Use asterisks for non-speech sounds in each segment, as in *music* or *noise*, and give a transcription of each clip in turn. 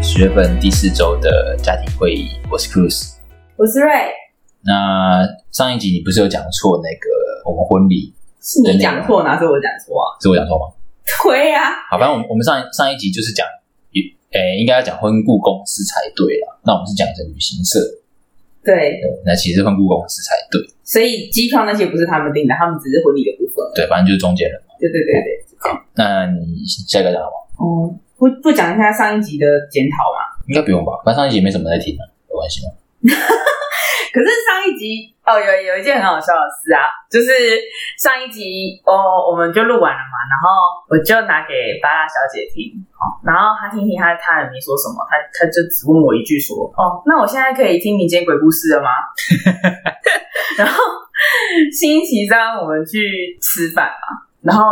十月份第四周的家庭会议，我是 Cruz。我是瑞，那上一集你不是有讲错那个我们婚礼？是你讲错，哪是我讲错啊？是我讲错吗？对呀、好，反正我们我们上上一集就是讲，诶、应该要讲婚顾公司才对啦。那我们是讲成旅行社，对，对，那其实婚顾公司才对，所以机票那些不是他们订的，他们只是婚礼的部分。对，反正就是中间人嘛。对对对对，那你下一个讲好吗？哦、不不讲一下上一集的检讨吗？应该不用吧，反正上一集没什么在听啊，有关系吗？*laughs* 可是上一集哦，有有一件很好笑的事啊，就是上一集哦，我们就录完了嘛，然后我就拿给巴拉小姐听，哦，然后她听听她她也没说什么，她她就只问我一句说，哦，那我现在可以听民间鬼故事了吗？*laughs* *laughs* 然后星期三我们去吃饭嘛，然后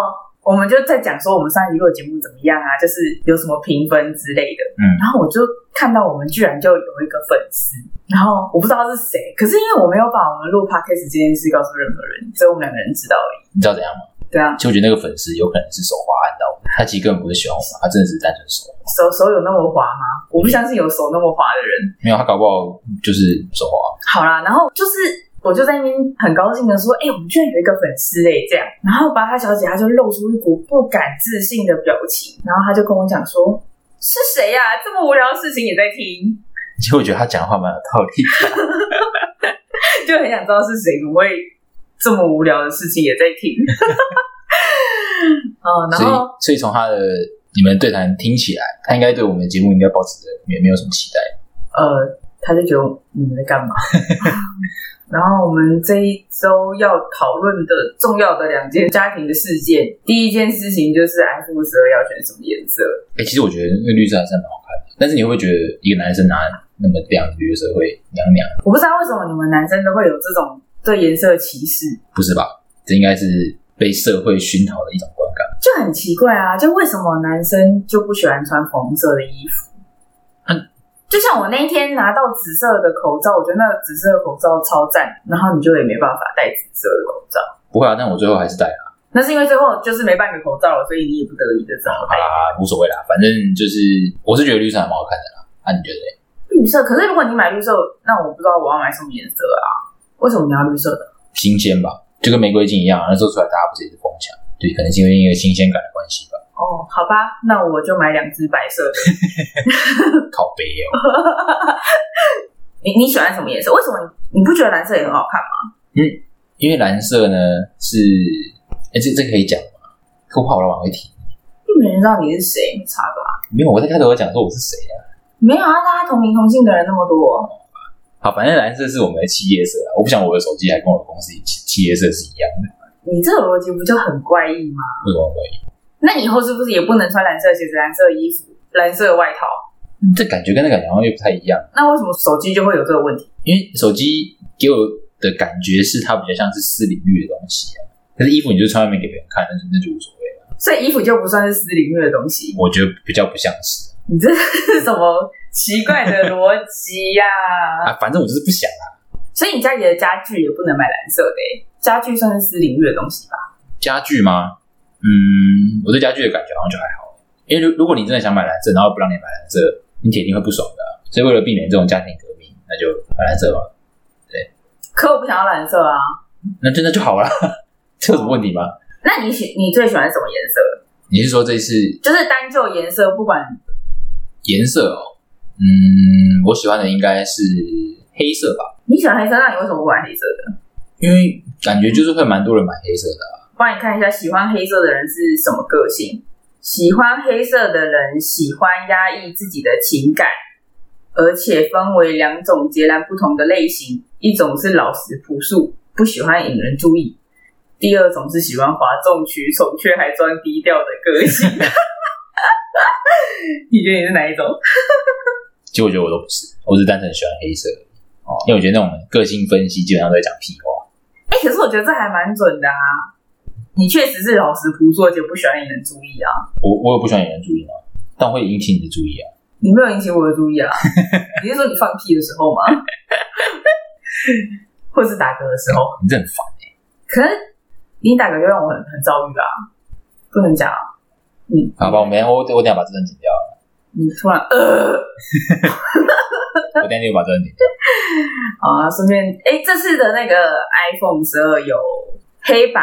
我们就在讲说我们上一集录的节目怎么样啊，就是有什么评分之类的。嗯然后我就看到我们居然就有一个粉丝，然后我不知道是谁，可是因为我没有把我们录 podcast 这件事告诉任何人，所以我们两个人知道而已。你知道怎样吗？对啊，其实我觉得那个粉丝有可能是手滑按到我，他其实根本不是喜欢我，他真的是单纯手滑。手手有那么滑吗？我不相信有手那么滑的人。没有，他搞不好就是手滑。好啦，然后就是我就在那边很高兴的说，哎、我们居然有一个粉丝哎，这样。然后巴哈小姐她就露出一股不敢置信的表情，然后她就跟我讲说，是谁呀、这么无聊的事情也在听，*laughs* 其实我觉得他讲的话蛮有道理的。*laughs* 就很想知道是谁，怎么会这么无聊的事情也在听。*laughs* 哦，然所以后，所以从他的你们的对谈听起来，他应该对我们的节目应该保持着也没有什么期待。呃，他就觉得你们在干嘛？然后我们这一周要讨论的重要的两件家庭的事件，第一件事情就是 F 十二要选什么颜色。哎、其实我觉得那个绿色还是蛮好看的，但是你会不会觉得一个男生拿那么亮的绿色会娘娘？我不知道为什么你们男生都会有这种对颜色歧视，不是吧？这应该是被社会熏陶的一种观感。就很奇怪啊！就为什么男生就不喜欢穿红色的衣服？嗯就像我那一天拿到紫色的口罩，我觉得那个紫色的口罩超赞，然后你就也没办法戴紫色的口罩。不会啊，但我最后还是戴了。那是因为最后就是没半个口罩了，所以你也不得已的只好戴好啦，无所谓啦，反正就是我是觉得绿色还蛮好看的啦。啊，你觉得嘞？绿色。可是如果你买绿色，那我不知道我要买什么颜色啊？为什么你要绿色的？新鲜吧，就跟玫瑰金一样，那时候出来大家不是也是疯抢？对，可能是因为一个新鲜感的关系吧。哦，好吧，那我就买两只白色的。*laughs* 靠背哦，*laughs* 你你喜欢什么颜色？为什么你你不觉得蓝色也很好看吗？嗯因为蓝色呢是，哎、这这可以讲吗？可我跑了往回提，又没人知道你是谁，你查吧？没有，我在开头有讲说我是谁啊。没有啊，大家同名同姓的人那么多，好，反正蓝色是我们的企业色啦。我不想我的手机还跟我的公司企企业色是一样的，你这个逻辑不就很怪异吗？为什么可以？那以后是不是也不能穿蓝色鞋子、蓝色衣服、蓝色的外套？这感觉跟那感觉好像又不太一样。那为什么手机就会有这个问题？因为手机给我的感觉是它比较像是私领域的东西啊，可是衣服你就穿外面给别人看，那就那就无所谓了。所以衣服就不算是私领域的东西。我觉得比较不像是你这是什么奇怪的逻辑呀？*laughs* 啊，反正我就是不想啊。所以你家里的家具也不能买蓝色的、欸，家具算是私领域的东西吧？家具吗？嗯，我对家具的感觉好像就还好，因为如如果你真的想买蓝色，然后不让你买蓝色，你铁定会不爽的啊、所以为了避免这种家庭革命，那就买蓝色吧。对可我不想要蓝色啊。那真的就好了，*laughs* 这有什么问题吗？那你喜你最喜欢什么颜色？你是说这次就是单就颜色，不管颜色哦？嗯，我喜欢的应该是黑色吧，你喜欢黑色，那你为什么不买黑色的？因为感觉就是会蛮多人买黑色的啊、帮你看一下，喜欢黑色的人是什么个性？喜欢黑色的人喜欢压抑自己的情感，而且分为两种截然不同的类型，一种是老实朴素，不喜欢引人注意；第二种是喜欢哗众取宠却还装低调的个性。*laughs* 你觉得你是哪一种？其实我觉得我都不是，我只是单纯喜欢黑色。哦因为我觉得那种个性分析基本上都在讲屁话。哎、可是我觉得这还蛮准的啊！你确实是老实朴素，而且不喜欢引人注意啊。我我也不喜欢引人注意啊，但会引起你的注意啊。你没有引起我的注意啊？*laughs* 你是说你放屁的时候吗？或是打嗝的时候？你这很烦哎、可是你打嗝就让我很很遭遇啊，不能讲啊。好吧，我没我我等下把这段剪掉了。你突然呃，*laughs* 我等下就把这个剪掉。*laughs* 好啊，顺便哎，这次的那个 iPhone 十二有黑白、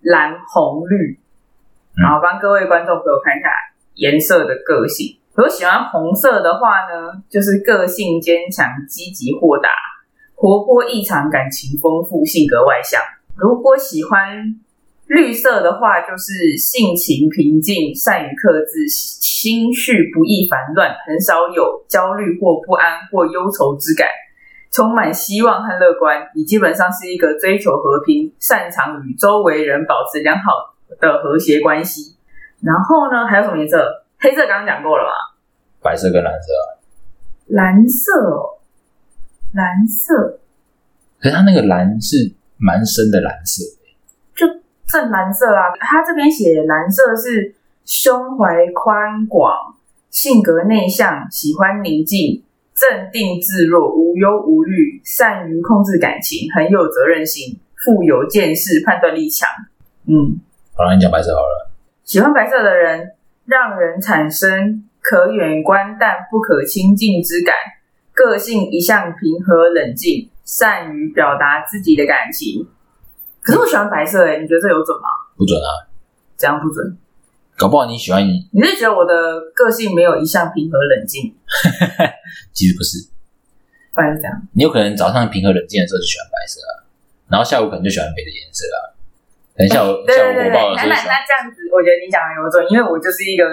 蓝、红、绿，嗯然后帮各位观众朋友看一下颜色的个性。如果喜欢红色的话呢，就是个性坚强、积极豁达、活泼异常、感情丰富、性格外向。如果喜欢绿色的话，就是性情平静、善于克制、心绪不易烦乱，很少有焦虑或不安或忧愁之感。充满希望和乐观，你基本上是一个追求和平、擅长与周围人保持良好的和谐关系。然后呢，还有什么颜色？黑色刚刚讲过了嘛？白色跟蓝色啊，蓝色哦，蓝色可是它那个蓝是蛮深的蓝色，就正蓝色啊。它这边写蓝色是胸怀宽广，性格内向，喜欢宁静。镇定自若，无忧无虑，善于控制感情，很有责任心，富有见识，判断力强。嗯，好了，你讲白色好了。喜欢白色的人，让人产生可远观但不可亲近之感。个性一向平和冷静，善于表达自己的感情。可是我喜欢白色诶、你觉得这有准吗？不准啊，这样不准。搞不好你喜欢，你你是觉得我的个性没有一向平和冷静，*laughs* 其实不是，不然是这样？你有可能早上平和冷静的时候就喜欢白色啊，然后下午可能就喜欢别的颜色啊。等下午 *laughs* 对下午火对对对，那那爆的时候就喜欢，那这样子，我觉得你讲的有准，因为我就是一个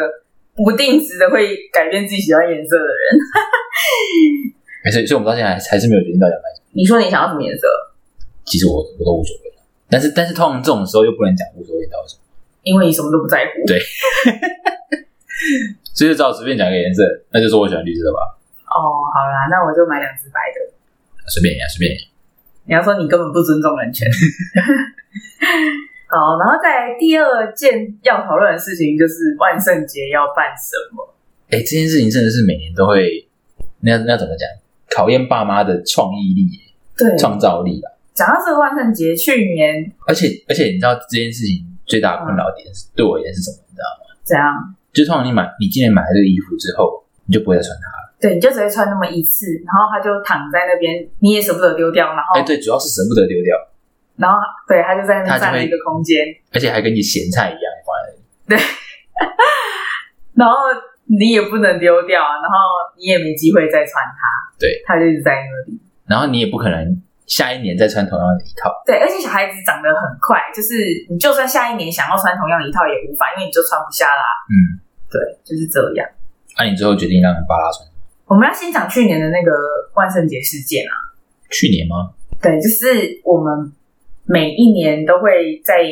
不定时的会改变自己喜欢颜色的人。*laughs* 没事，所以我们到现在还还是没有决定到底要买什么。你说你想要什么颜色？其实我我都无所谓了，但是但是通常这种时候又不能讲无所谓，你知道为什么？因为你什么都不在乎。对 *laughs* 所以就只好随便讲一个颜色，那就说我喜欢绿色吧，哦，好啦，那我就买两只白的。随便呀，随便呀。你要说你根本不尊重人权。*laughs* 好，然后再来第二件要讨论的事情就是万圣节要办什么？哎，这件事情真的是每年都会，那那怎么讲？考验爸妈的创意力、对，创造力吧。讲到这个万圣节，去年而且而且，你知道这件事情最大的困扰点是、对我而言是什么？你知道吗？怎样？就通常你买你今年买了这个衣服之后，你就不会再穿它了。对，你就只会穿那么一次，然后它就躺在那边，你也舍不得丢掉，然后，哎，对，主要是舍不得丢掉，然后对，它就在那占了一个空间，而且还跟你咸菜一样放在那里。*laughs* 然后你也不能丢掉，然后你也没机会再穿它，对，它就一直在那里。然后你也不可能下一年再穿同样的一套。对，而且小孩子长得很快，就是你就算下一年想要穿同样的一套也无法，因为你就穿不下啦。嗯，对，就是这样。那、你最后决定让巴拉穿？我们要先讲去年的那个万圣节事件啊。去年吗？对，就是我们每一年都会在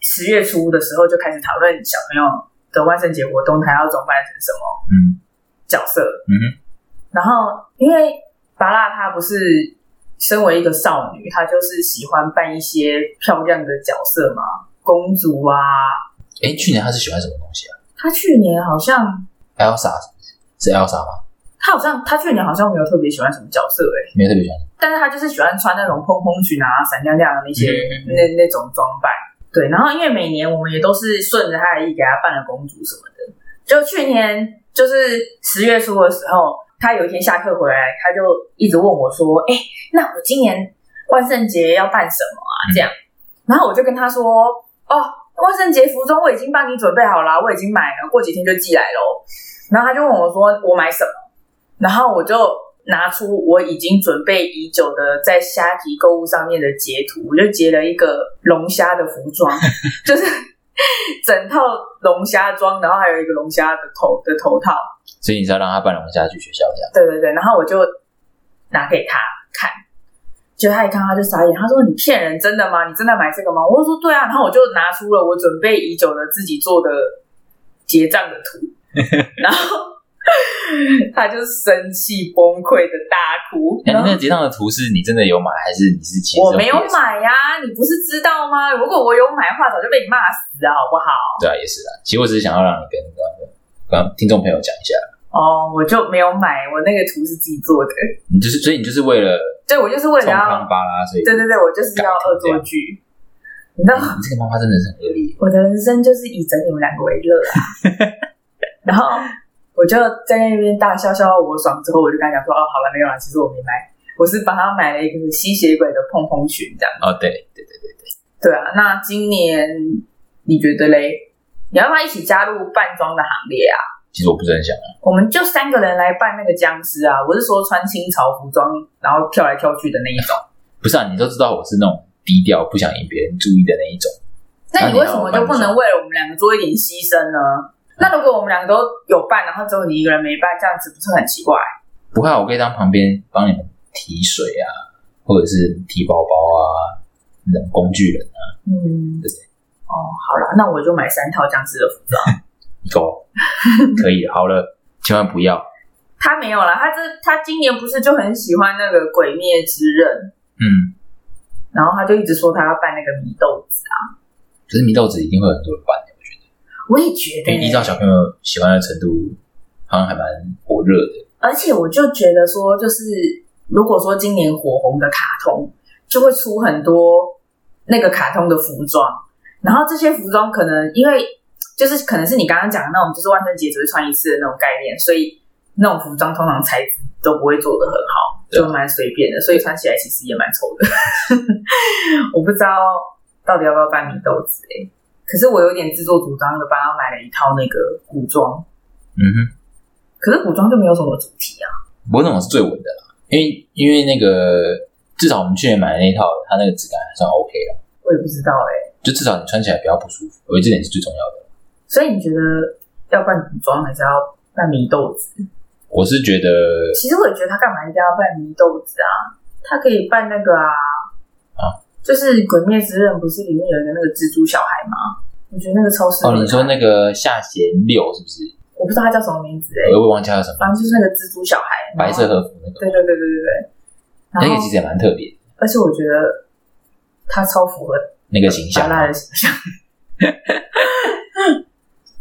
十月初的时候就开始讨论小朋友的万圣节活动，他要装扮成什么嗯角色。嗯哼，然后，因为巴拉他不是身为一个少女，她就是喜欢扮一些漂亮的角色嘛，公主啊。哎，去年她是喜欢什么东西啊她去年好像，？Elsa 是 Elsa 吗？她好像，她去年好像没有特别喜欢什么角色诶、没有特别喜欢。但是她就是喜欢穿那种蓬蓬裙啊、闪亮亮的那些、嗯那那种装扮。对，然后因为每年我们也都是顺着她的意给她扮了公主什么的。就去年就是十月初的时候，她有一天下课回来，他就一直问我说：“哎、那我今年万圣节要扮什么啊？”这样，然后我就跟他说：“哦，万圣节服装我已经帮你准备好了，我已经买了，过几天就寄来喽。”然后他就问我说：“我买什么？”然后我就拿出我已经准备已久的在虾皮购物上面的截图，我就截了一个龙虾的服装，*laughs* 就是整套龙虾装，然后还有一个龙虾的头的头套，所以你是要让他扮龙虾去学校这样？对对对，然后我就拿给他看，结果他一看他就傻眼，他说：“你骗人，真的吗？你真的买这个吗？”我就说：“对啊。”然后我就拿出了我准备已久的自己做的结账的图，*laughs* 然后他就生气崩溃的大哭，哎，然后那个结账的图是你真的有买，还是你是其实我没有买呀、你不是知道吗？如果我有买的话，早就被你骂死了，好不好？对啊，也是啊。其实我只是想要让你跟听众朋友讲一下，哦，我就没有买，我那个图是自己做的，你就是所以你就是为了对我就是为了要，康巴拉，所以对对对，我就是要恶作剧。你知道，你这个妈妈真的是很恶劣。我的人生就是以整你们两个为乐啊。*laughs* 然后我就在那边大笑笑我爽之后，我就跟他讲说：“哦，好了，没有了，其实我没买，我是帮他买了一个吸血鬼的碰碰裙这样。”哦，对对对对对，对啊，那今年你觉得嘞？你要不要一起加入扮装的行列啊？其实我不是很想啊。我们就三个人来扮那个僵尸啊！我是说穿清朝服装，然后跳来跳去的那一种。不是啊，你都知道我是那种低调、不想引别人注意的那一种。那你为什么就不能为了我们两个做一点牺牲呢？那如果我们两个都有扮，然后只有你一个人没扮，这样子不是很奇怪？不会，我可以当旁边帮你们提水啊，或者是提包包啊，那种工具人啊。嗯，对。哦，好了，那我就买三套僵尸的服装。*laughs* 够，可以，好了，*laughs* 千万不要。他没有了，他这他今年不是就很喜欢那个《鬼灭之刃》？嗯，然后他就一直说他要扮那个祢豆子啊。可是祢豆子一定会很多人扮的，我觉得。我也觉得，因为依照小朋友喜欢的程度，好像还蛮火热的。而且我就觉得说，就是如果说今年火红的卡通，就会出很多那个卡通的服装。然后这些服装可能因为就是可能是你刚刚讲的那种，就是万圣节只会穿一次的那种概念，所以那种服装通常材质都不会做的很好，就蛮随便的，所以穿起来其实也蛮丑的。*laughs* 我不知道到底要不要扮米豆子哎，可是我有点自作主张的帮他买了一套那个古装。嗯哼，可是古装就没有什么主题啊。不过那种是最稳的啦，因为因为那个至少我们去年买的那一套，它那个质感还算 OK 了。我也不知道哎。就至少你穿起来比较不舒服，我觉得这点是最重要的。所以你觉得要扮古装还是要扮祢豆子？我是觉得，其实我也觉得他干嘛一定要扮祢豆子啊？他可以扮那个啊啊，就是《鬼灭之刃》不是里面有一个那个蜘蛛小孩吗？我觉得那个超适合。哦，你说那个夏贤六是不是？我不知道他叫什么名字哎，我也忘记叫什么，反正就是那个蜘蛛小孩，白色和服那个。对对对对对对，那个其实也蛮特别。而且我觉得他超符合。那个形象，的形象，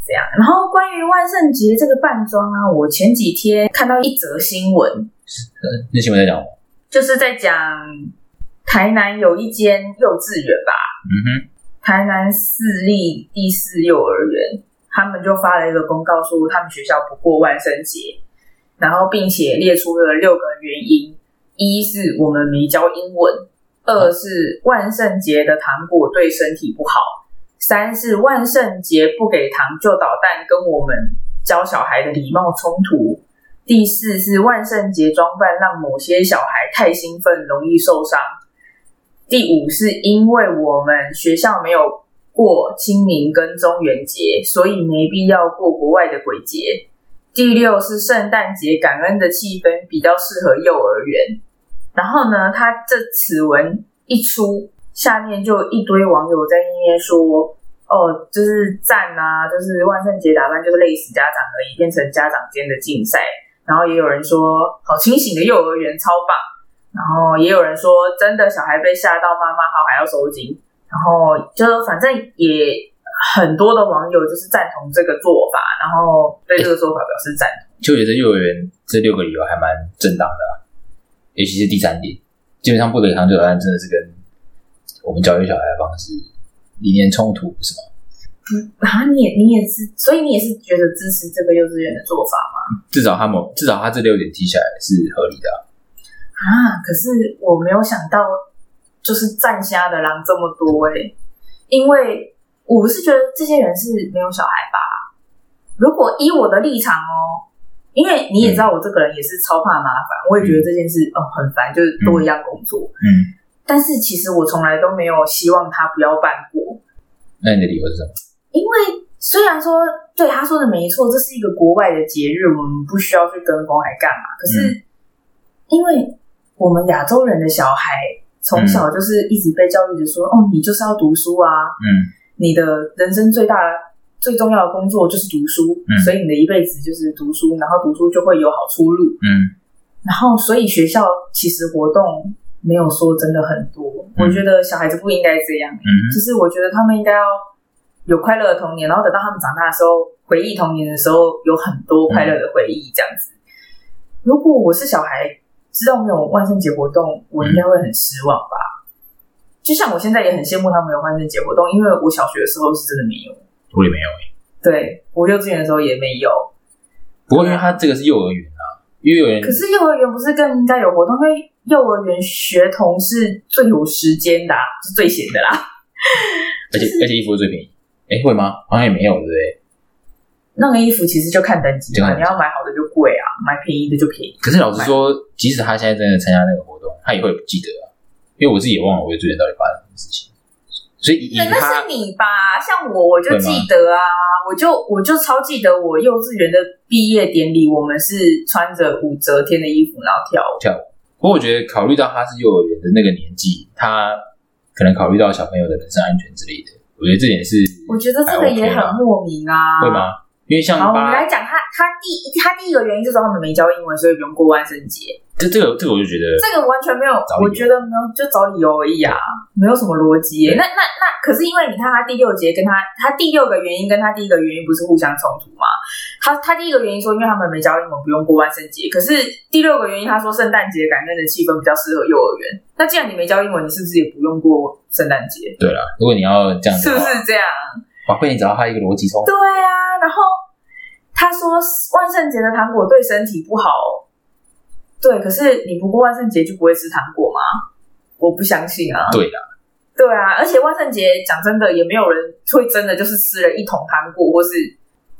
这样。然后关于万圣节这个扮装啊，我前几天看到一则新闻，那新闻在讲？就是在讲台南有一间幼稚园吧，嗯哼，台南市立第四幼儿园，他们就发了一个公告，说他们学校不过万圣节，然后并且列出了六个原因，一是我们没教英文。二是万圣节的糖果对身体不好，三是万圣节不给糖就捣蛋，跟我们教小孩的礼貌冲突。第四是万圣节装扮让某些小孩太兴奋，容易受伤。第五是因为我们学校没有过清明跟中元节，所以没必要过国外的鬼节。第六是圣诞节感恩的气氛比较适合幼儿园。然后呢，他这此文一出，下面就一堆网友在那边说：“哦，就是赞啊，就是万圣节打扮就是累死家长而已，变成家长间的竞赛。”然后也有人说：“好清醒的幼儿园，超棒。”然后也有人说：“真的，小孩被吓到，妈妈好还要收紧。”然后就反正也很多的网友就是赞同这个做法，然后对这个做法表示赞同。就觉得幼儿园这六个理由还蛮正当的。尤其是第三点，基本上不得糖就好像真的是跟我们教育小孩的方式理念冲突，不是吗？不啊，你也你也是，所以你也是觉得支持这个幼稚园的做法吗？至少他们至少他这六点提起来是合理的啊。可是我没有想到，就是站虾的狼这么多哎，因为我是觉得这些人是没有小孩吧？如果以我的立场哦。因为你也知道我这个人也是超怕麻烦，我也觉得这件事哦很烦，就是多一样工作。嗯，但是其实我从来都没有希望他不要办过。那你的理由是什么？因为虽然说对他说的没错，这是一个国外的节日，我们不需要去跟风来干嘛。可是因为我们亚洲人的小孩从小就是一直被教育着说，哦，你就是要读书啊，嗯，你的人生最大。最重要的工作就是读书，所以你的一辈子就是读书，然后读书就会有好出路。嗯，然后所以学校其实活动没有说真的很多，我觉得小孩子不应该这样。嗯，就是我觉得他们应该要有快乐的童年，然后等到他们长大的时候，回忆童年的时候有很多快乐的回忆。这样子，如果我是小孩，知道没有万圣节活动，我应该会很失望吧。就像我现在也很羡慕他们有万圣节活动，因为我小学的时候是真的没有。我也没有对我幼稚园的时候也没有。不不过因为他这个是幼儿园啊，因为幼儿园可是幼儿园不是更应该有活动？因为幼儿园学童是最有时间的、啊，是最闲的啦。而且而且衣服是最便宜，哎会吗？好像也没有，对不对？那个衣服其实就看等级嘛，就看等级你要买好的就贵啊，买便宜的就便宜。可是老实说，即使他现在真的参加那个活动，他也会不记得啊，因为我自己也忘了我幼稚园到底发生什么事情。所以以那那他是你吧？像我，我就记得啊，我就我就超记得我幼稚园的毕业典礼，我们是穿着武则天的衣服然后跳舞。跳舞，不过我觉得考虑到他是幼儿园的那个年纪，他可能考虑到小朋友的人身安全之类的，我觉得这点是我觉得这个也很莫名啊。会？吗？因为像好，我们来讲他他第他第一个原因就是他们没教英文，所以不用过万圣节。这这个这个我就觉得这个完全没有我觉得没有，就找理由而已啊，没有什么逻辑那那那，可是因为你看他第六节跟他他第六个原因跟他第一个原因不是互相冲突吗？他他第一个原因说，因为他们没教英文，不用过万圣节。可是第六个原因他说圣诞节感恩的气氛比较适合幼儿园。那既然你没教英文，你是不是也不用过圣诞节？对了，如果你要这样子是不，是这样？哇，被你找到他一个逻辑冲突对，啊，然后他说万圣节的糖果对身体不好，对，可是你不过万圣节就不会吃糖果吗？我不相信啊。对啦，对啊，而且万圣节讲真的，也没有人会真的就是吃了一桶糖果或是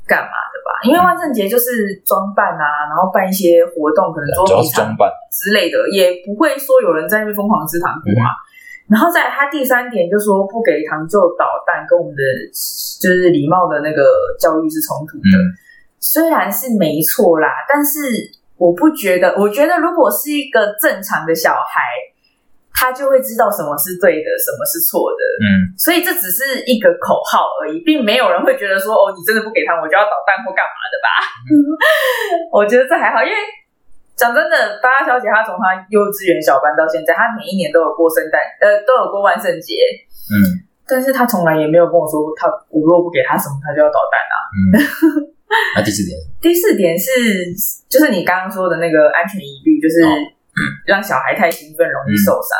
干嘛的吧？因为万圣节就是装扮啊，然后办一些活动，可能捉主要是装扮，之类的，也不会说有人在那边疯狂吃糖果啊。然后再来他第三点就说不给糖就捣蛋，跟我们的就是礼貌的那个教育是冲突的。嗯，虽然是没错啦，但是我不觉得，我觉得如果是一个正常的小孩，他就会知道什么是对的，什么是错的。嗯，所以这只是一个口号而已，并没有人会觉得说哦，你真的不给他，我就要捣蛋或干嘛的吧？*laughs* 我觉得这还好，因为讲真的，巴拉小姐她从她幼稚园小班到现在，她每一年都有过圣诞，呃，都有过万圣节，嗯但是她从来也没有跟我说，她我如果不给她什么，她就要捣蛋啊。嗯，*laughs* 那第四点，第四点是，就是你刚刚说的那个安全疑虑，就是哦让小孩太兴奋容易受伤。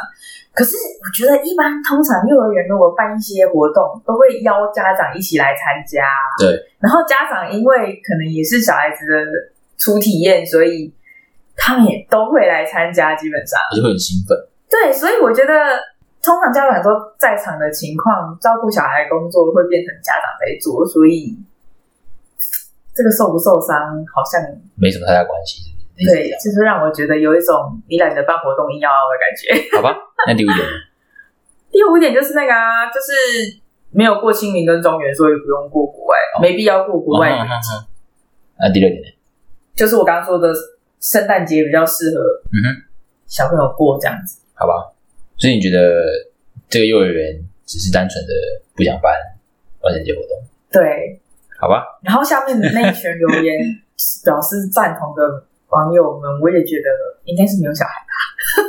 可是我觉得，一般通常幼儿园如果办一些活动，都会邀家长一起来参加。对，然后家长因为可能也是小孩子的初体验，所以他们也都会来参加。基本上，我就会很兴奋。对，所以我觉得。通常家长都在场的情况，照顾小孩工作会变成家长在做，所以这个受不受伤好像没什么太大关系，对，就是让我觉得有一种你懒得办活动硬要凹的感觉。好吧？*laughs* 那第五点呢，第五点就是那个啊，就是没有过清明跟中原，所以不用过国外，没必要过国外。哦哦哦哦那第六点呢？就是我刚刚说的，圣诞节比较适合嗯哼，小朋友过这样子。好吧。所以你觉得这个幼儿园只是单纯的不想办万圣节活动？对，好吧？然后下面的那一群留言 *laughs* 表示赞同的网友们，我也觉得应该是没有小孩吧。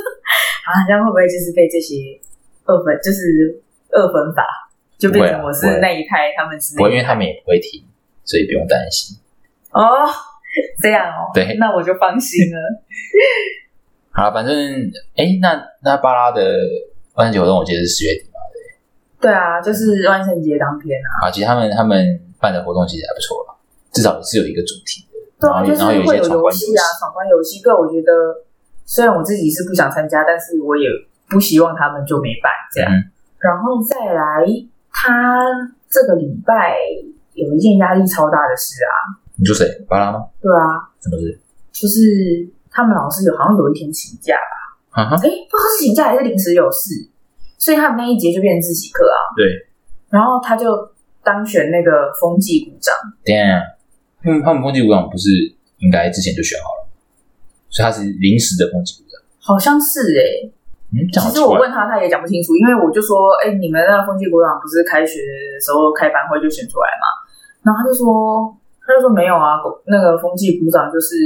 *laughs* 啊，这样会不会就是被这些二分，就是二分法，就变成我是那一派，他们是不会，因为他们也不会停，所以不用担心。哦，这样哦，对那我就放心了。*laughs* 好了，反正哎，那那巴拉的万圣节活动，我记得是十月底嘛。对啊，就是万圣节当天啊，啊，其实他们他们办的活动其实还不错啦，至少是有一个主题的，对啊，就是会有游戏戏啊，闯关游戏。对，我觉得虽然我自己是不想参加，但是我也不希望他们就没办这样。嗯然后再来，他这个礼拜有一件压力超大的事啊，你说谁？巴拉吗？对啊，什么事？就是他们老师有好像有一天请假吧，啊哈，哎，不知道是请假还是临时有事，所以他们那一节就变成自习课啊。对，然后他就当选那个风纪股长。等一下，他们他们风纪股长不是应该之前就选好了，所以他是临时的风纪股长。好像是哎、嗯。其实我问他，他也讲不清楚，因为我就说，哎、你们那个风纪股长不是开学的时候开班会就选出来嘛？然后他就说，他就说没有啊，那个风纪股长就是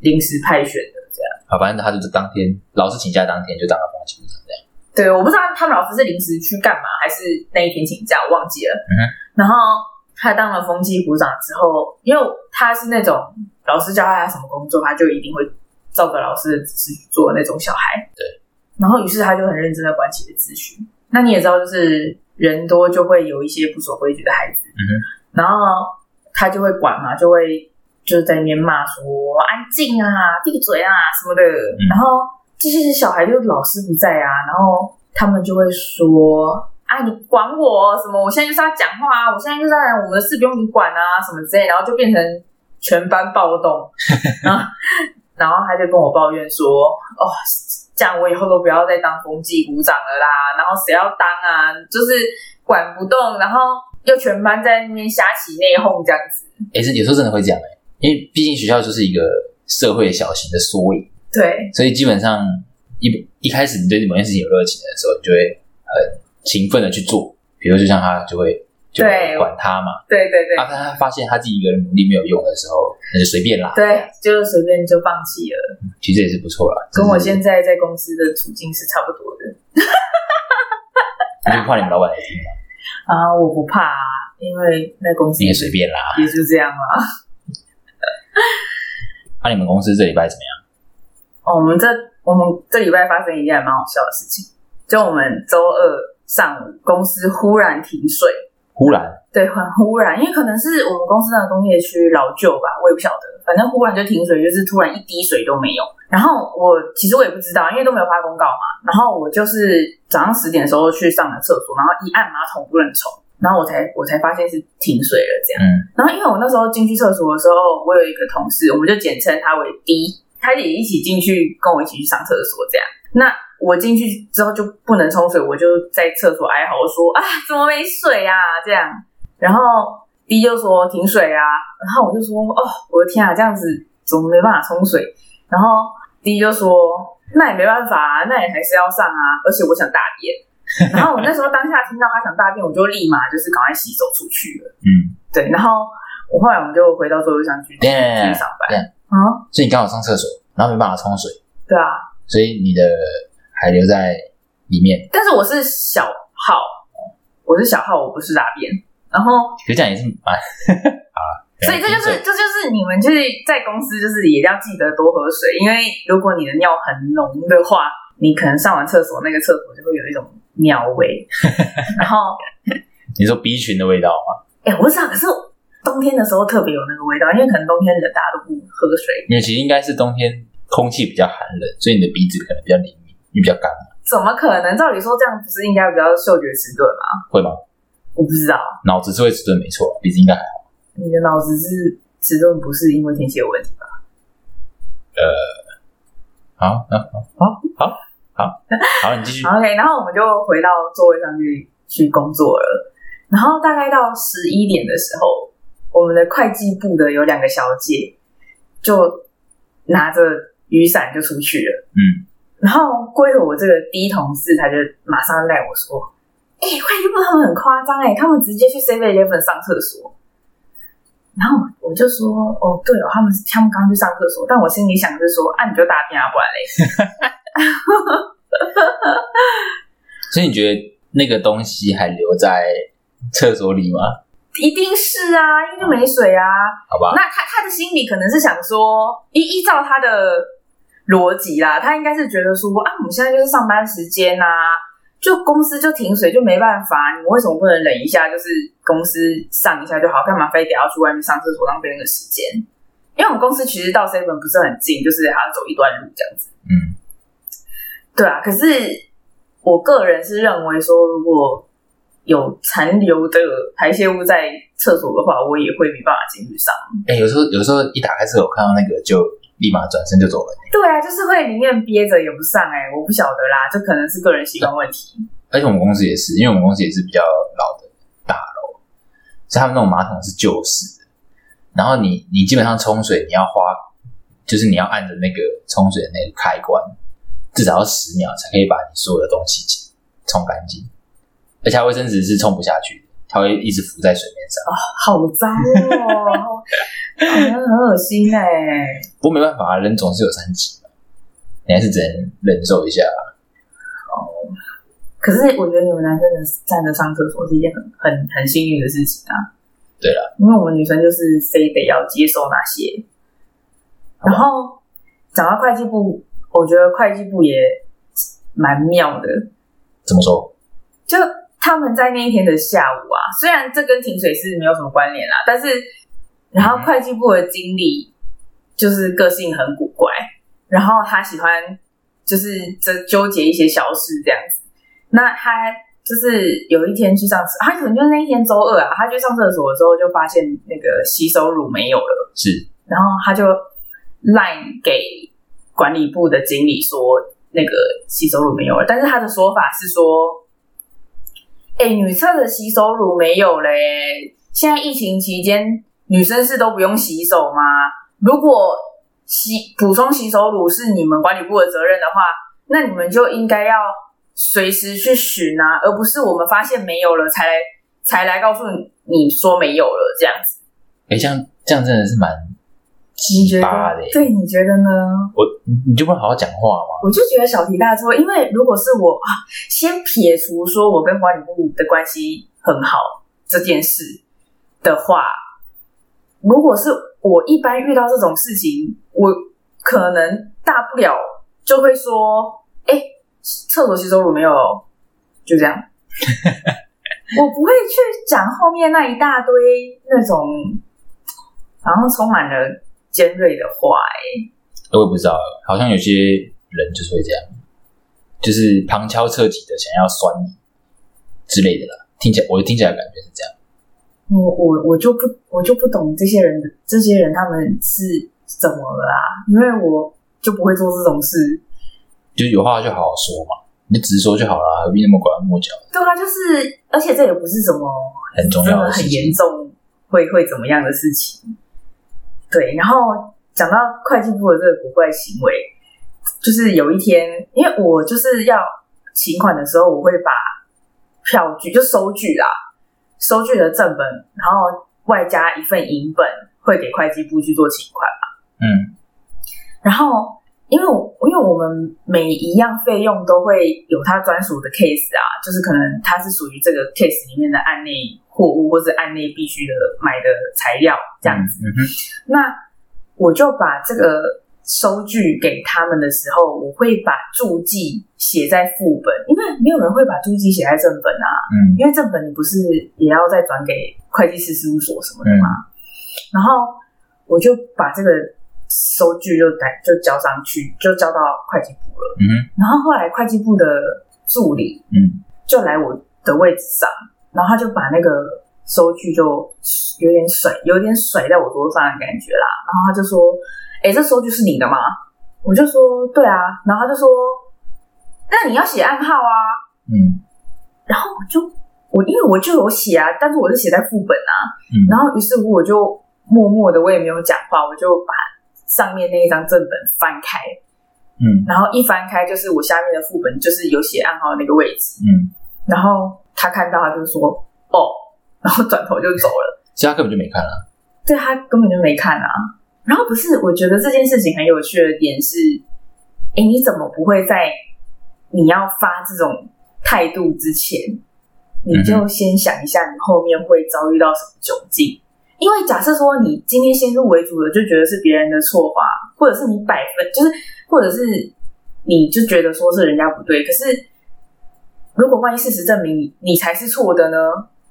临时派选的这样。好，反正他就是当天老师请假当天就当了风纪股长这样。对，我不知道他们老师是临时去干嘛，还是那一天请假，我忘记了。嗯哼然后他当了风纪股长之后，因为他是那种老师教他什么工作，他就一定会照着老师的指示去做的那种小孩。对。然后于是他就很认真的管起了秩序。那你也知道，就是人多就会有一些不守规矩的孩子。嗯哼。然后他就会管嘛，就会就在那边骂说安静啊，闭嘴啊什么的。然后这些小孩就老师不在啊，然后他们就会说啊，你管我什么？我现在就是要讲话啊，我现在就是我们的事不用你管啊，什么之类。然后就变成全班暴动。*laughs* 然后，然后他就跟我抱怨说，哦，这样我以后都不要再当风纪鼓掌了啦。然后谁要当啊？就是管不动，然后。又全班在那边瞎起内讧，这样子。也是有时候真的会这样哎，因为毕竟学校就是一个社会小型的缩影。对。所以基本上一一开始你对某件事情有热情的时候，你就会很勤奋的去做。比如就像他就会就管他嘛。对对对。啊，但他发现他自己一个人努力没有用的时候，那就随便啦。对，就是随便就放弃了。其实也是不错啦，跟我现在在公司的处境是差不多的。*laughs* 你就怕你们老板来听吗？啊，我不怕，啊，因为那公司你也随便啦，也就这样啦。那 *laughs* 你们公司这礼拜怎么样？哦，我们这我们这礼拜发生一件蛮好笑的事情，就我们周二上午公司忽然停水，忽然对，很忽然，因为可能是我们公司那个工业区老旧吧，我也不晓得，反正忽然就停水，就是突然一滴水都没有。然后我其实我也不知道，因为都没有发公告嘛。然后我就是早上十点的时候去上了厕所，然后一按马桶不能冲，然后我才我才发现是停水了这样。然后因为我那时候进去厕所的时候，我有一个同事，我们就简称他为 D，他也一起进去跟我一起去上厕所这样。那我进去之后就不能冲水，我就在厕所哀嚎说啊，怎么没水啊这样。然后 D 就说停水啊，然后我就说哦，我的天啊，这样子怎么没办法冲水？然后。D 就说，那也没办法啊，那也还是要上啊，而且我想大便。*laughs* 然后我那时候当下听到他想大便，我就立马就是赶快洗手出去了。嗯，对。然后我后来我们就回到座位上去继续上班。啊，所以你刚好上厕所，然后没办法冲水。对啊。所以你的还留在里面。但是我是小号，我是小号，我不是大便。然后，其实这样也是蛮 *laughs* 啊。所以这就是，这就是你们就是在公司，就是也要记得多喝水，因为如果你的尿很浓的话，你可能上完厕所那个厕所就会有一种尿味。*laughs* 然后你说 B 群的味道吗？哎，我不知道，可是冬天的时候特别有那个味道，因为可能冬天冷，大家都不喝水。因为其实应该是冬天空气比较寒冷，所以你的鼻子可能比较灵敏，你比较干嘛？怎么可能？照理说这样不是应该比较嗅觉迟钝吗？会吗？我不知道，脑子是会迟钝，没错，鼻子应该还好。你的脑子是迟钝，不是因为天气有问题吧？呃，好，好，好，好，好，好，你继续。OK，然后我们就回到座位上去去工作了。然后大概到十一点的时候，我们的会计部的有两个小姐就拿着雨伞就出去了。嗯，然后归我这个第一同事，他就马上赖我说：“哎，会计部他们很夸张哎，他们直接去 Seven Eleven 上厕所。”然后我就说，哦，对哦，他们他们刚去上厕所，但我心里想是说，啊，你就大便啊，不然嘞。*laughs* 所以你觉得那个东西还留在厕所里吗？一定是啊，因为就没水啊。好吧。那他他的心里可能是想说，依依照他的逻辑啦，他应该是觉得说，啊，我们现在就是上班时间呐。就公司就停水就没办法，你们为什么不能忍一下？就是公司上一下就好，干嘛非得要去外面上厕所浪费那个时间？因为我们公司其实到 seven 不是很近，就是还要走一段路这样子。嗯，对啊。可是我个人是认为说，如果有残留的排泄物在厕所的话，我也会没办法进去上。哎，有时候有时候一打开厕所看到那个就。立马转身就走了。对啊，就是会里面憋着也不上哎，我不晓得啦，就可能是个人习惯问题。而且我们公司也是，因为我们公司也是比较老的大楼，所以他们那种马桶是旧式的。然后你你基本上冲水，你要花，就是你要按着那个冲水的那个开关，至少要十秒才可以把你所有的东西冲干净。而且卫生纸是冲不下去的，它会一直浮在水面上。啊，好脏哦！好像很恶心哎，不过没办法啊，人总是有三级嘛，你还是只能忍受一下。哦，可是我觉得你们男生能站着上厕所是一件很很很幸运的事情啊。对了，因为我们女生就是非得要接受那些。然后讲到会计部，我觉得会计部也蛮妙的。怎么说？就他们在那一天的下午啊，虽然这跟停水是没有什么关联啦，但是。然后会计部的经理就是个性很古怪，然后他喜欢就是这纠结一些小事这样子。那他就是有一天去上厕，他可能就是那一天周二啊，他去上厕所的时候就发现那个洗手乳没有了，是然后他就 line 给管理部的经理说那个洗手乳没有了，但是他的说法是说，哎、女厕的洗手乳没有嘞，现在疫情期间女生是都不用洗手吗？如果洗补充洗手乳是你们管理部的责任的话，那你们就应该要随时去寻啊，而不是我们发现没有了才来才来告诉你你说没有了这样子。哎，这样这样真的是蛮奇葩的。对，你觉得呢？我你你就不能好好讲话吗？我就觉得小题大做，因为如果是我啊，先撇除说我跟管理部的关系很好这件事的话，如果是我一般遇到这种事情，我可能大不了就会说，哎、厕所洗手乳没有，就这样。*laughs* 我不会去讲后面那一大堆那种，然后充满了尖锐的话、哎我也不知道，好像有些人就是会这样，就是旁敲侧击的想要酸你之类的啦。听起来，我听起来感觉是这样。我我我就不我就不懂这些人的这些人他们是怎么了啦？因为我就不会做这种事。就有话就好好说嘛，你直说就好了，何必那么拐弯抹角？对啊，就是而且这也不是什么很重要的很严重会会怎么样的事情。对，然后讲到会计部的这个古怪行为，就是有一天，因为我就是要请款的时候，我会把票据就收据啦，收据的正本，然后外加一份银本，会给会计部去做请款。嗯，然后，因为我因为我们每一样费用都会有它专属的 case 啊，就是可能它是属于这个 case 里面的案内货物，或是案内必须的买的材料这样子。嗯哼，那我就把这个收据给他们的时候，我会把注记写在副本，因为没有人会把注记写在正本啊。嗯因为正本你不是也要再转给会计师事务所什么的吗？然后我就把这个收据就带就交上去，就交到会计部了。嗯，然后后来会计部的助理嗯就来我的位置上，然后他就把那个收据就有点甩，有点甩在我桌上的感觉啦。然后他就说：“哎、这收据是你的吗？”我就说：“对啊。”然后他就说：“那你要写暗号啊。”嗯然后我就我因为我就有写啊，但是我是写在副本啊，嗯，然后于是乎我就默默的我也没有讲话，我就把上面那一张正本翻开，嗯然后一翻开就是我下面的副本，就是有写暗号的那个位置，嗯，然后他看到他就说哦，然后转头就走了，其实他根本就没看啊。对他根本就没看啊。然后不是，我觉得这件事情很有趣的点是，哎，你怎么不会在你要发这种态度之前，你就先想一下你后面会遭遇到什么窘境？因为假设说你今天先入为主的就觉得是别人的错吧，或者是你百分就是，或者是你就觉得说是人家不对，可是如果万一事实证明你你才是错的呢？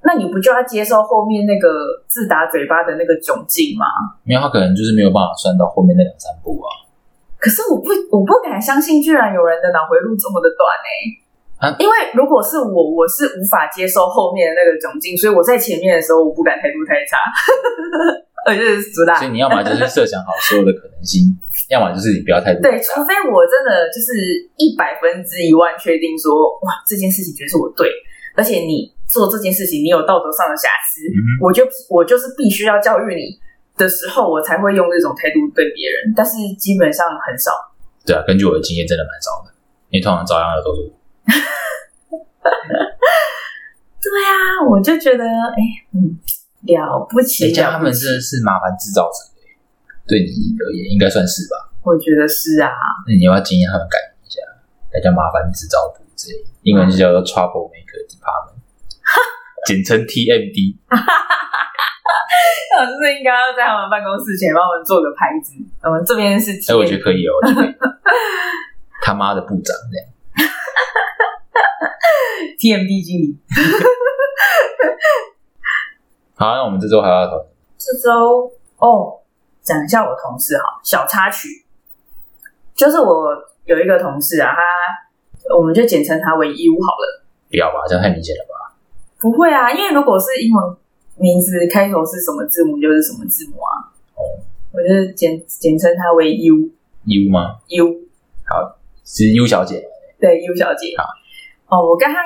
那你不就要接受后面那个自打嘴巴的那个窘境吗？没有，他可能就是没有办法算到后面那两三步啊。可是我不，我不敢相信，居然有人的脑回路这么的短哎、啊因为如果是我，我是无法接受后面的那个窘境，所以我在前面的时候，我不敢态度太差，我 *laughs* 就是主打所以你要么就是设想好所有的可能性，*laughs* 要么就是你不要太多。对，除非我真的就是一百分之一万确定说，哇，这件事情绝对是我对，而且你做这件事情，你有道德上的瑕疵，嗯，我就我就是必须要教育你的时候，我才会用这种态度对别人，但是基本上很少。对啊，根据我的经验，真的蛮少的，因为通常遭殃的都是我。*laughs* 对啊，我就觉得，哎，嗯，了不起，人家他们真的是麻烦制造者？对你而言，应该算是吧？我觉得是啊，那你要不要建议他们改一下，改叫麻烦制造部之类的，英文就叫做 Trouble Maker Department，简称 TMD。那我就是应该要在他们办公室前帮我们做个牌子，我们这边是哎，我觉得可以哦。*laughs* 他妈的部长这样，*laughs* TMD 经理。*laughs* 好，那我们这周还要讨论这周哦，讲一下我同事哈，小插曲，就是我有一个同事啊，他我们就简称他为 U 好了。不要吧，这样太明显了吧？不会啊，因为如果是英文名字开头是什么字母，就是什么字母啊。哦，我就简简称他为 U U 吗？U，好，是 U 小姐。对 U 小姐。好哦，我跟她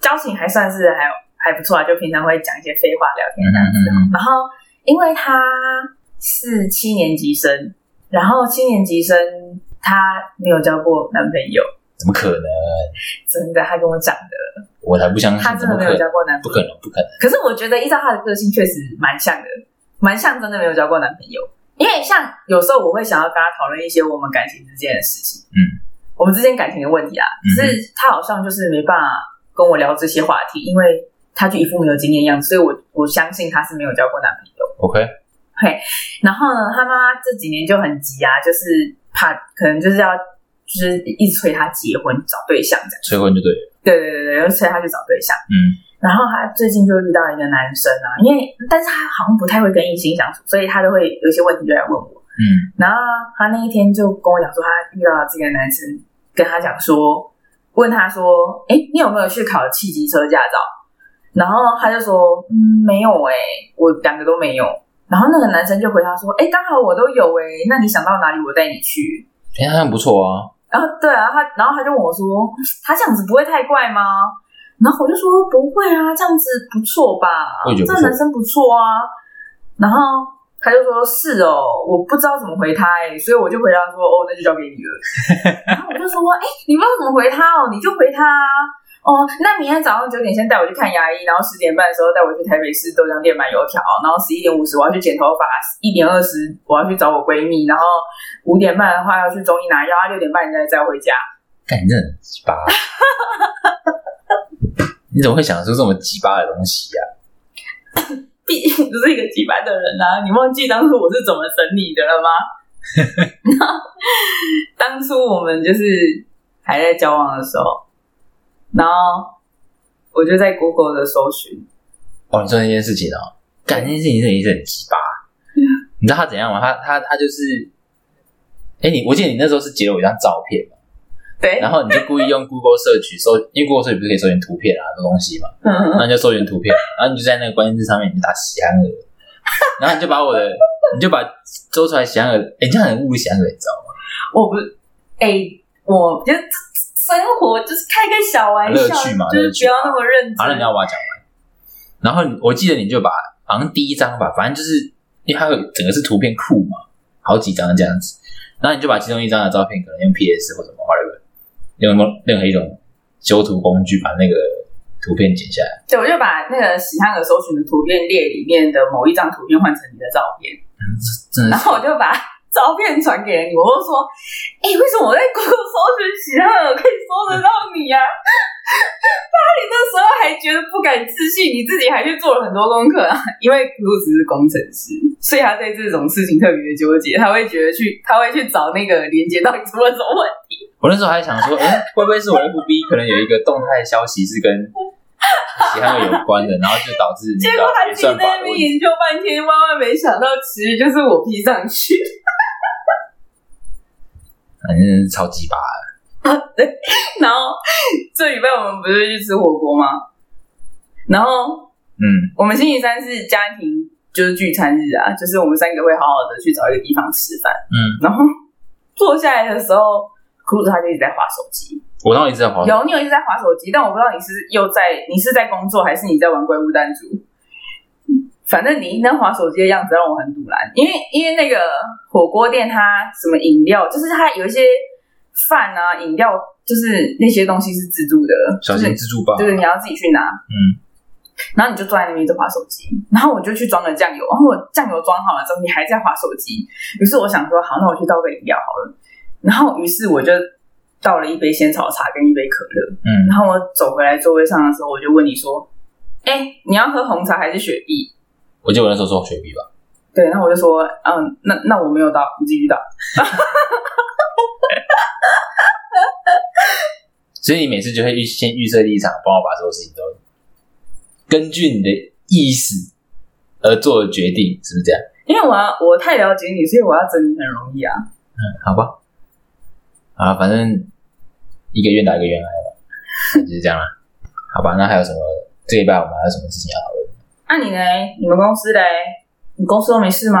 交情还算是还还不错啊，就平常会讲一些废话聊天嗯这样子。嗯嗯，然后因为她是七年级生，然后七年级生她没有交过男朋友，怎么可能？真的，他跟我讲的，我才不相信，他真的没有？交过男朋友。不可能，不可能。可是我觉得依照他的个性，确实蛮像的，蛮像真的没有交过男朋友。因为像有时候我会想要跟他讨论一些我们感情之间的事情，嗯，我们之间感情的问题啊，嗯只是他好像就是没办法跟我聊这些话题，因为他就一副没有经验样子，所以我我相信他是没有交过男朋友。OK，然后呢，他妈妈这几年就很急啊，就是怕可能就是要就是一直催他结婚找对象这样。催婚就对了。对对对对，就催他去找对象。嗯，然后他最近就遇到一个男生啊，因为但是他好像不太会跟异性相处，所以他都会有一些问题就来问我。嗯，然后他那一天就跟我讲说，他遇到了这个男生，跟他讲说，问他说，哎，你有没有去考汽机车驾照？然后他就说，嗯，没有哎、我两个都没有。然后那个男生就回他说，哎，刚好我都有哎、那你想到哪里，我带你去。哎，那很不错啊。然后对啊，他然后他就问我说，他这样子不会太怪吗？然后我就说不会啊，这样子不错吧？这个男生不错啊。然后他就说是哦，我不知道怎么回他哎、所以我就回答说哦，那就交给你了。*laughs* 然后我就说哎、你不知道怎么回他哦，你就回他啊。哦，那明天早上九点先带我去看牙医，然后十点半的时候带我去台北市豆浆店买油条，然后十一点五十我要去剪头发，一点二十我要去找我闺蜜，然后五点半的话要去中医拿药，六点半你再再回家。干，你真的很鸡巴。你怎么会想出这么鸡巴的东西呀、*coughs* 毕竟不是一个鸡巴的人啊！你忘记当初我是怎么整你的了吗？*laughs* 当初我们就是还在交往的时候，然后我就在 Google 的搜寻，哦，你说那件事情哦，干那件事情真的也是很鸡巴。你知道他怎样吗？他他他就是，哎，你我记得你那时候是截了我一张照片嘛，对，然后你就故意用 Google 社取搜，因为 Google 社取不是可以搜寻图片啊，这东西嘛，嗯然后你就搜寻图片，然后你就在那个关键字上面你就打喜安儿，然后你就把我的，你就把搜出来喜安儿，哎，你这样很侮辱喜安儿，你知道吗？我不是，哎、我觉得生活就是开个小玩笑，乐趣嘛就是不要那么认真。好了，你要把它讲完。然后我记得你就把好像第一张吧，反正就是因为它有整个是图片库嘛，好几张这样子。然后你就把其中一张的照片，可能用 PS 或什么 whatever，用任何一种修图工具把那个图片剪下来。对，我就把那个喜憨儿搜寻的图片列里面的某一张图片换成你的照片。真的然后我就把照片传给了你，我就说，哎、为什么我在 Google 搜寻喜憨儿可以搜得到你呀、*laughs* 怕你那时候还觉得不敢自信，你自己还去做了很多功课啊。因为露只是工程师，所以他对这种事情特别的纠结，他会觉得去，他会去找那个连接到底出了什么问题。我那时候还想说，哎、会不会是我 FB *laughs* 可能有一个动态消息是跟喜憨儿有关的，然后就导致结果他自在那。边研究半天，万万没想到，其实就是我 P 上去。反正是超级巴的。*laughs* 然后这礼拜我们不是去吃火锅吗？然后嗯，我们星期三是家庭就是聚餐日啊，就是我们三个会好好的去找一个地方吃饭。嗯，*laughs* 然后坐下来的时候，库子他就一直在划手机。我当时一直在滑手，有你有一直在划手机，但我不知道你是又在你是在工作还是你在玩怪物弹珠。反正你那划手机的样子让我很堵然，因为因为那个火锅店它什么饮料，就是它有一些饭啊饮料，就是那些东西是自助的，小就是型自助吧。就是你要自己去拿。嗯，然后你就坐在那边一直划手机，然后我就去装了酱油，然后我酱油装好了之后，你还在划手机，于是我想说，好，那我去倒杯饮料好了。然后于是我就倒了一杯仙草茶跟一杯可乐，嗯，然后我走回来座位上的时候，我就问你说：“哎、你要喝红茶还是雪碧我记得我那时候说雪碧吧。？”对，然后我就说：“嗯，那那我没有倒，你继续倒。*laughs* 所以你每次就会预先预设立场，帮我把所有事情都根据你的意思而做的决定，是不是这样？”因为我要我太了解你，所以我要整你很容易啊。嗯，好吧，啊，反正一个愿打一个愿挨吧，就是这样了。好吧，那还有什么？这一拜我们还有什么事情要讨论？那、你呢？你们公司嘞？你公司都没事吗？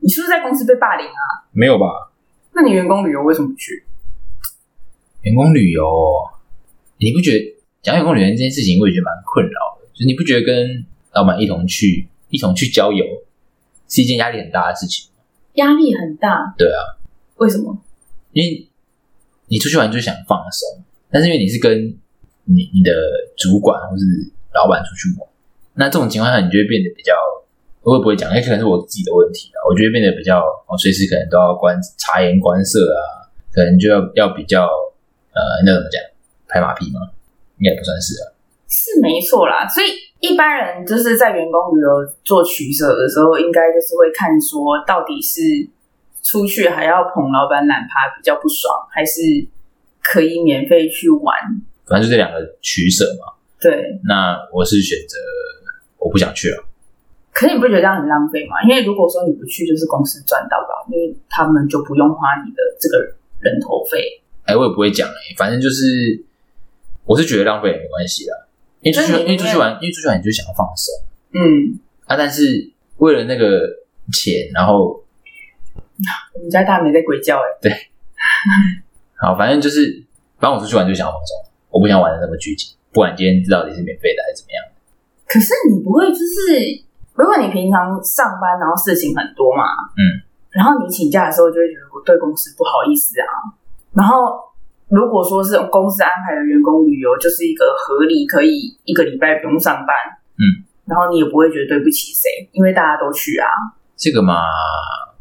你是不是在公司被霸凌啊？没有吧？那你员工旅游为什么不去？员工旅游，你不觉得讲员工旅游这件事情，我也觉得蛮困扰的。就是你不觉得跟老板一同去，一同去郊游，是一件压力很大的事情？压力很大，对啊，为什么？因为你出去玩就想放松，但是因为你是跟你你的主管或是老板出去玩，那这种情况下，你就会变得比较，我会不会讲？也可能是我自己的问题啊。我觉得变得比较，我随时可能都要观察言观色啊，可能就要要比较，呃，那怎么讲？拍马屁吗？应该也不算是啊。是没错啦，所以一般人就是在员工旅游做取舍的时候，应该就是会看说，到底是出去还要捧老板懒趴比较不爽，还是可以免费去玩？反正就这两个取舍嘛。对，那我是选择我不想去了。可是你不觉得这样很浪费吗？因为如果说你不去，就是公司赚到了，因为他们就不用花你的这个人头费。哎，我也不会讲哎、反正就是我是觉得浪费也没关系啦，因为出去因为出去玩，因为出去玩你就想要放松嗯，啊，但是为了那个钱，然后我们家大美在鬼叫哎、对 *laughs* 好，反正就是反正我出去玩就想要放松，我不想玩的那么拘谨，不管今天到底是免费的还是怎么样。可是你不会就是，如果你平常上班然后事情很多嘛，嗯，然后你请假的时候就会觉得我对公司不好意思啊。然后如果说是公司安排的员工旅游，就是一个合理可以一个礼拜不用上班，嗯，然后你也不会觉得对不起谁，因为大家都去啊。这个嘛，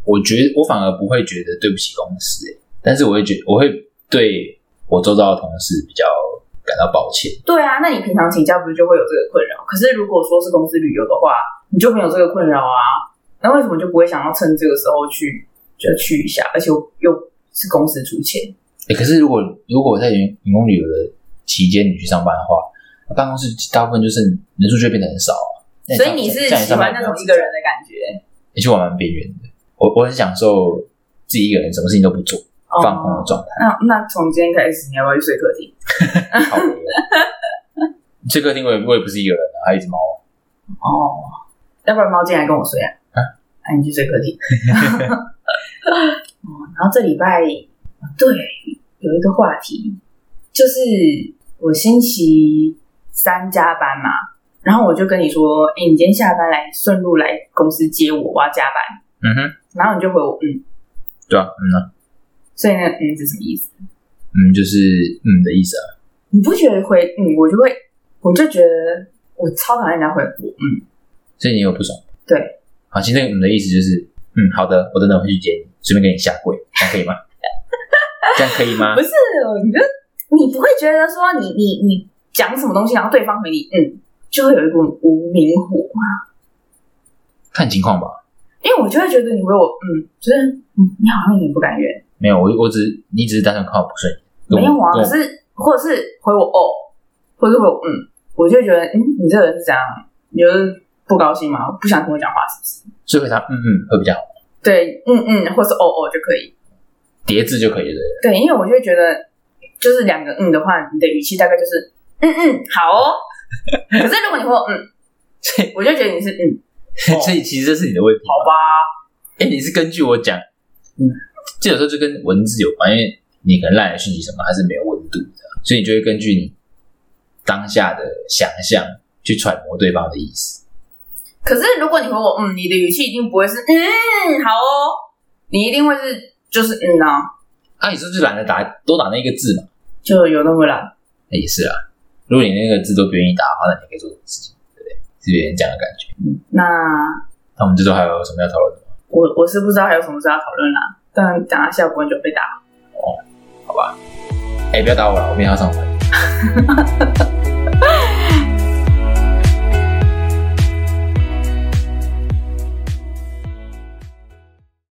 我觉得我反而不会觉得对不起公司、欸，但是我会觉我会对我周遭的同事比较感到抱歉。对啊，那你平常请假不是就会有这个困扰？可是如果说是公司旅游的话，你就没有这个困扰啊。那为什么就不会想要趁这个时候去就去一下，而且又是公司出钱？欸，可是如果如果在员员工旅游的期间你去上班的话，办公室大部分就是人数就会变得很少啊。所以你是喜欢那种一个人的感觉？你去玩蛮边缘的。我我很享受自己一个人什么事情都不做，放空的状态。那那从今天开始，你要不要去睡客厅？*laughs* 好累哦这客厅我也我也不是一个人啊，还有一只猫。哦，要不然猫进来跟我睡啊？啊那你去睡客厅。*laughs* 哦，然后这礼拜对有一个话题，就是我星期三加班嘛，然后我就跟你说，哎、你今天下班来顺路来公司接我，我要加班。嗯哼，然后你就回我嗯，对啊，嗯啊，所以呢嗯是什么意思？嗯就是嗯的意思啊。你不觉得回嗯我就会，我就觉得我超讨厌人家回我嗯，所以你有不爽？对，好，其实那个嗯的意思就是嗯好的，我等等回去接你，顺便给你下跪，这样可以吗？*laughs* 这样可以吗不？是，你觉得你不会觉得说你你你讲什么东西，然后对方回你嗯，就会有一股无名火吗？看情况吧。因为我就会觉得你回我嗯，就是嗯，你好像有点不甘愿。没有，我我只是你只是单纯看我不顺眼。没有啊，可是或者是回我哦，或者是回我嗯，我就觉得嗯，你这个人是怎样？你就是不高兴吗？不想听我讲话是不是？所以回答嗯嗯会比较好，对，嗯嗯，或是哦哦就可以。叠字就可以了。对，因为我就会觉得，就是两个嗯的话，你的语气大概就是嗯嗯好哦。可是如果你会有嗯，*laughs* 所以我就觉得你是嗯哦 *laughs* 所以其实这是你的问题。好吧，哎、你是根据我讲，嗯，这有时候就跟文字有关，因为你可能赖的讯息什么它是没有温度的，所以你就会根据你当下的想象去揣摩对方的意思。可是如果你回我嗯，你的语气一定不会是嗯好哦，你一定会是就是嗯啊，啊，你是不是懒得打多打那一个字嘛？就有那么懒。那也是啊，如果你那个字都不愿意打的话，那你可以做什么事情，对不对？是有点这样的感觉。那那我们这周还有什么要讨论的吗？我我是不知道还有什么事要讨论啦，但等下下播就被打。哦好吧，哎、不要打我了，我明天要上班。*laughs*